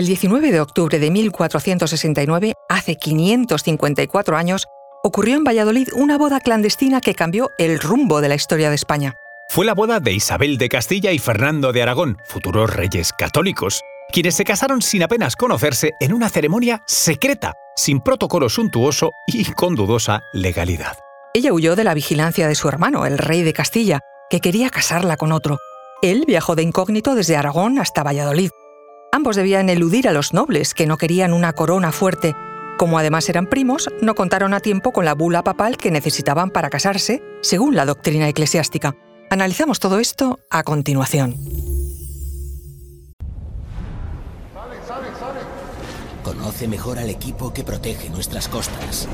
El 19 de octubre de 1469, hace 554 años, ocurrió en Valladolid una boda clandestina que cambió el rumbo de la historia de España. Fue la boda de Isabel de Castilla y Fernando de Aragón, futuros reyes católicos, quienes se casaron sin apenas conocerse en una ceremonia secreta, sin protocolo suntuoso y con dudosa legalidad. Ella huyó de la vigilancia de su hermano, el rey de Castilla, que quería casarla con otro. Él viajó de incógnito desde Aragón hasta Valladolid. Ambos debían eludir a los nobles, que no querían una corona fuerte. Como además eran primos, no contaron a tiempo con la bula papal que necesitaban para casarse, según la doctrina eclesiástica. Analizamos todo esto a continuación. Conoce mejor al equipo que protege nuestras costas.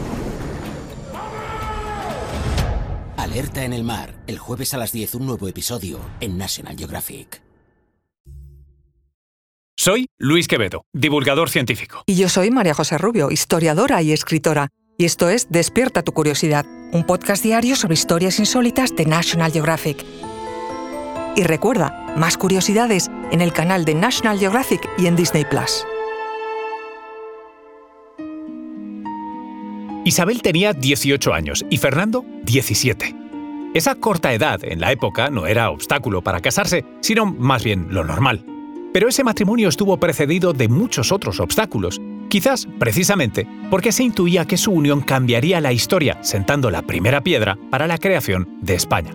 Alerta en el mar, el jueves a las 10 un nuevo episodio en National Geographic. Soy Luis Quevedo, divulgador científico. Y yo soy María José Rubio, historiadora y escritora. Y esto es Despierta tu curiosidad, un podcast diario sobre historias insólitas de National Geographic. Y recuerda, más curiosidades en el canal de National Geographic y en Disney Plus. Isabel tenía 18 años y Fernando 17. Esa corta edad en la época no era obstáculo para casarse, sino más bien lo normal. Pero ese matrimonio estuvo precedido de muchos otros obstáculos, quizás precisamente porque se intuía que su unión cambiaría la historia, sentando la primera piedra para la creación de España.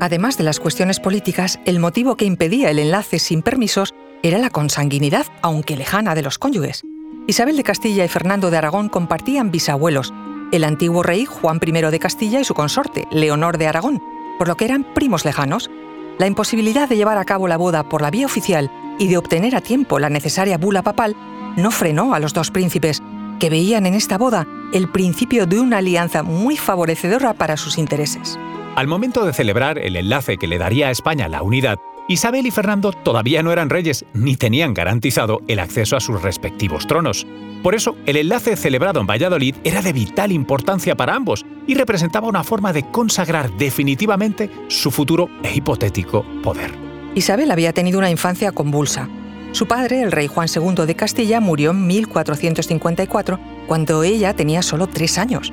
Además de las cuestiones políticas, el motivo que impedía el enlace sin permisos era la consanguinidad, aunque lejana, de los cónyuges. Isabel de Castilla y Fernando de Aragón compartían bisabuelos, el antiguo rey Juan I de Castilla y su consorte, Leonor de Aragón, por lo que eran primos lejanos. La imposibilidad de llevar a cabo la boda por la vía oficial y de obtener a tiempo la necesaria bula papal no frenó a los dos príncipes, que veían en esta boda el principio de una alianza muy favorecedora para sus intereses. Al momento de celebrar el enlace que le daría a España la unidad, Isabel y Fernando todavía no eran reyes ni tenían garantizado el acceso a sus respectivos tronos. Por eso, el enlace celebrado en Valladolid era de vital importancia para ambos y representaba una forma de consagrar definitivamente su futuro e hipotético poder. Isabel había tenido una infancia convulsa. Su padre, el rey Juan II de Castilla, murió en 1454, cuando ella tenía solo tres años.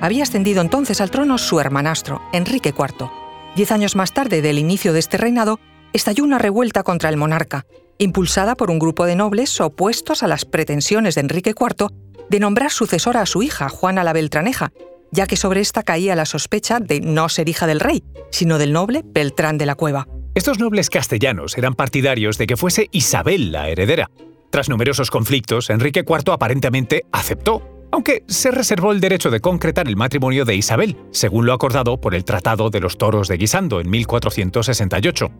Había ascendido entonces al trono su hermanastro, Enrique IV. Diez años más tarde del inicio de este reinado, estalló una revuelta contra el monarca, impulsada por un grupo de nobles opuestos a las pretensiones de Enrique IV de nombrar sucesora a su hija, Juana la Beltraneja, ya que sobre esta caía la sospecha de no ser hija del rey, sino del noble Beltrán de la Cueva. Estos nobles castellanos eran partidarios de que fuese Isabel la heredera. Tras numerosos conflictos, Enrique IV aparentemente aceptó aunque se reservó el derecho de concretar el matrimonio de Isabel, según lo acordado por el Tratado de los Toros de Guisando en 1468.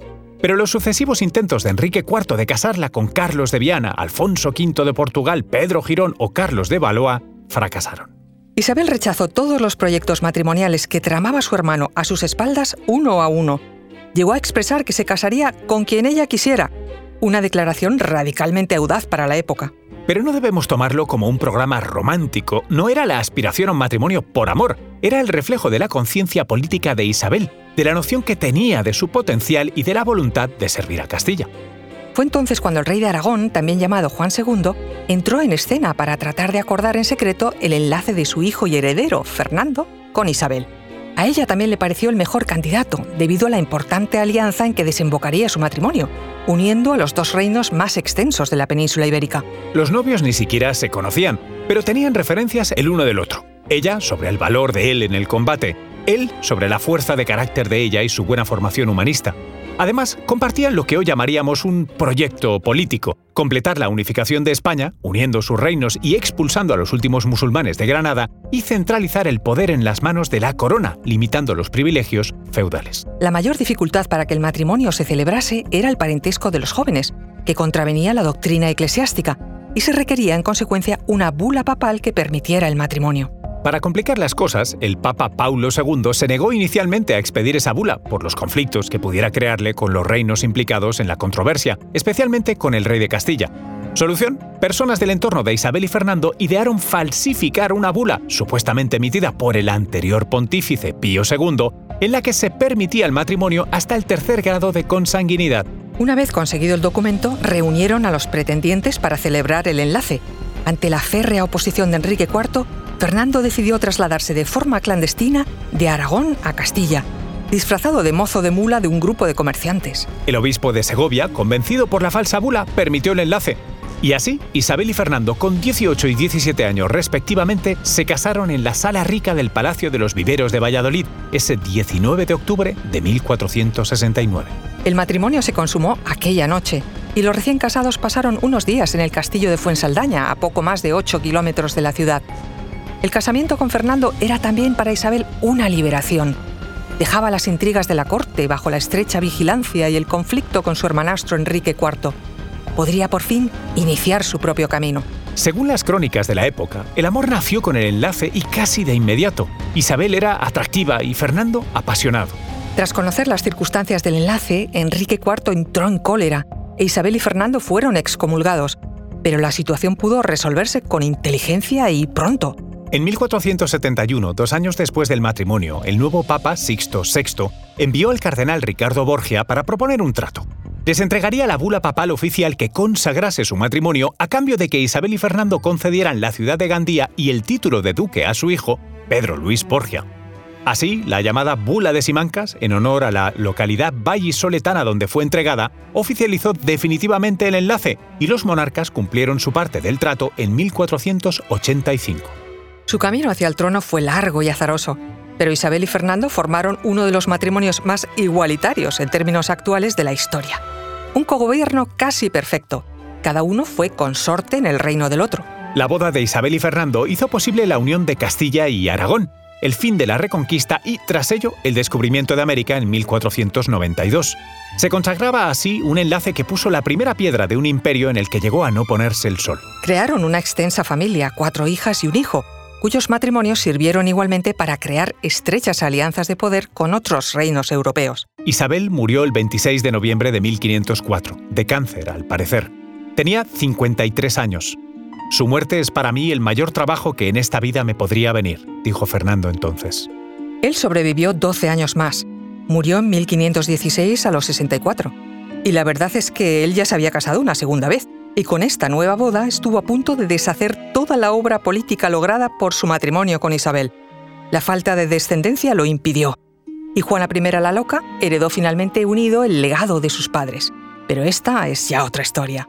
Pero los sucesivos intentos de Enrique IV de casarla con Carlos de Viana, Alfonso V de Portugal, Pedro Girón o Carlos de Valois fracasaron. Isabel rechazó todos los proyectos matrimoniales que tramaba su hermano a sus espaldas uno a uno. Llegó a expresar que se casaría con quien ella quisiera, una declaración radicalmente audaz para la época. Pero no debemos tomarlo como un programa romántico, no era la aspiración a un matrimonio por amor, era el reflejo de la conciencia política de Isabel, de la noción que tenía de su potencial y de la voluntad de servir a Castilla. Fue entonces cuando el rey de Aragón, también llamado Juan II, entró en escena para tratar de acordar en secreto el enlace de su hijo y heredero, Fernando, con Isabel. A ella también le pareció el mejor candidato, debido a la importante alianza en que desembocaría su matrimonio, uniendo a los dos reinos más extensos de la península ibérica. Los novios ni siquiera se conocían, pero tenían referencias el uno del otro. Ella sobre el valor de él en el combate, él sobre la fuerza de carácter de ella y su buena formación humanista. Además, compartían lo que hoy llamaríamos un proyecto político, completar la unificación de España, uniendo sus reinos y expulsando a los últimos musulmanes de Granada, y centralizar el poder en las manos de la corona, limitando los privilegios feudales. La mayor dificultad para que el matrimonio se celebrase era el parentesco de los jóvenes, que contravenía la doctrina eclesiástica, y se requería en consecuencia una bula papal que permitiera el matrimonio. Para complicar las cosas, el Papa Paulo II se negó inicialmente a expedir esa bula por los conflictos que pudiera crearle con los reinos implicados en la controversia, especialmente con el rey de Castilla. Solución, personas del entorno de Isabel y Fernando idearon falsificar una bula, supuestamente emitida por el anterior pontífice Pío II, en la que se permitía el matrimonio hasta el tercer grado de consanguinidad, Una vez conseguido el documento, reunieron a los pretendientes para celebrar el enlace. Ante la férrea oposición de Enrique IV, Fernando decidió trasladarse de forma clandestina de Aragón a Castilla, disfrazado de mozo de mula de un grupo de comerciantes. El obispo de Segovia, convencido por la falsa bula, permitió el enlace. Y así, Isabel y Fernando, con 18 y 17 años respectivamente, se casaron en la sala rica del Palacio de los Viveros de Valladolid ese 19 de octubre de 1469. El matrimonio se consumó aquella noche y los recién casados pasaron unos días en el castillo de Fuensaldaña, a poco más de 8 kilómetros de la ciudad. El casamiento con Fernando era también para Isabel una liberación. Dejaba las intrigas de la corte bajo la estrecha vigilancia y el conflicto con su hermanastro Enrique IV podría por fin iniciar su propio camino. Según las crónicas de la época, el amor nació con el enlace y casi de inmediato. Isabel era atractiva y Fernando apasionado. Tras conocer las circunstancias del enlace, Enrique IV entró en cólera e Isabel y Fernando fueron excomulgados, pero la situación pudo resolverse con inteligencia y pronto. En 1471, dos años después del matrimonio, el nuevo Papa Sixto VI envió al cardenal Ricardo Borgia para proponer un trato les entregaría la bula papal oficial que consagrase su matrimonio a cambio de que Isabel y Fernando concedieran la ciudad de Gandía y el título de duque a su hijo, Pedro Luis Borgia. Así, la llamada Bula de Simancas, en honor a la localidad vallisoletana donde fue entregada, oficializó definitivamente el enlace y los monarcas cumplieron su parte del trato en 1485. Su camino hacia el trono fue largo y azaroso, pero Isabel y Fernando formaron uno de los matrimonios más igualitarios en términos actuales de la historia. Un cogobierno casi perfecto. Cada uno fue consorte en el reino del otro. La boda de Isabel y Fernando hizo posible la unión de Castilla y Aragón, el fin de la Reconquista y, tras ello, el descubrimiento de América en 1492. Se consagraba así un enlace que puso la primera piedra de un imperio en el que llegó a no ponerse el sol. Crearon una extensa familia, cuatro hijas y un hijo, cuyos matrimonios sirvieron igualmente para crear estrechas alianzas de poder con otros reinos europeos. Isabel murió el 26 de noviembre de 1504, de cáncer, al parecer. Tenía 53 años. Su muerte es para mí el mayor trabajo que en esta vida me podría venir, dijo Fernando entonces. Él sobrevivió 12 años más. Murió en 1516 a los 64. Y la verdad es que él ya se había casado una segunda vez y con esta nueva boda estuvo a punto de deshacer toda la obra política lograda por su matrimonio con Isabel. La falta de descendencia lo impidió, y Juana I la Loca heredó finalmente unido el legado de sus padres. Pero esta es ya otra historia.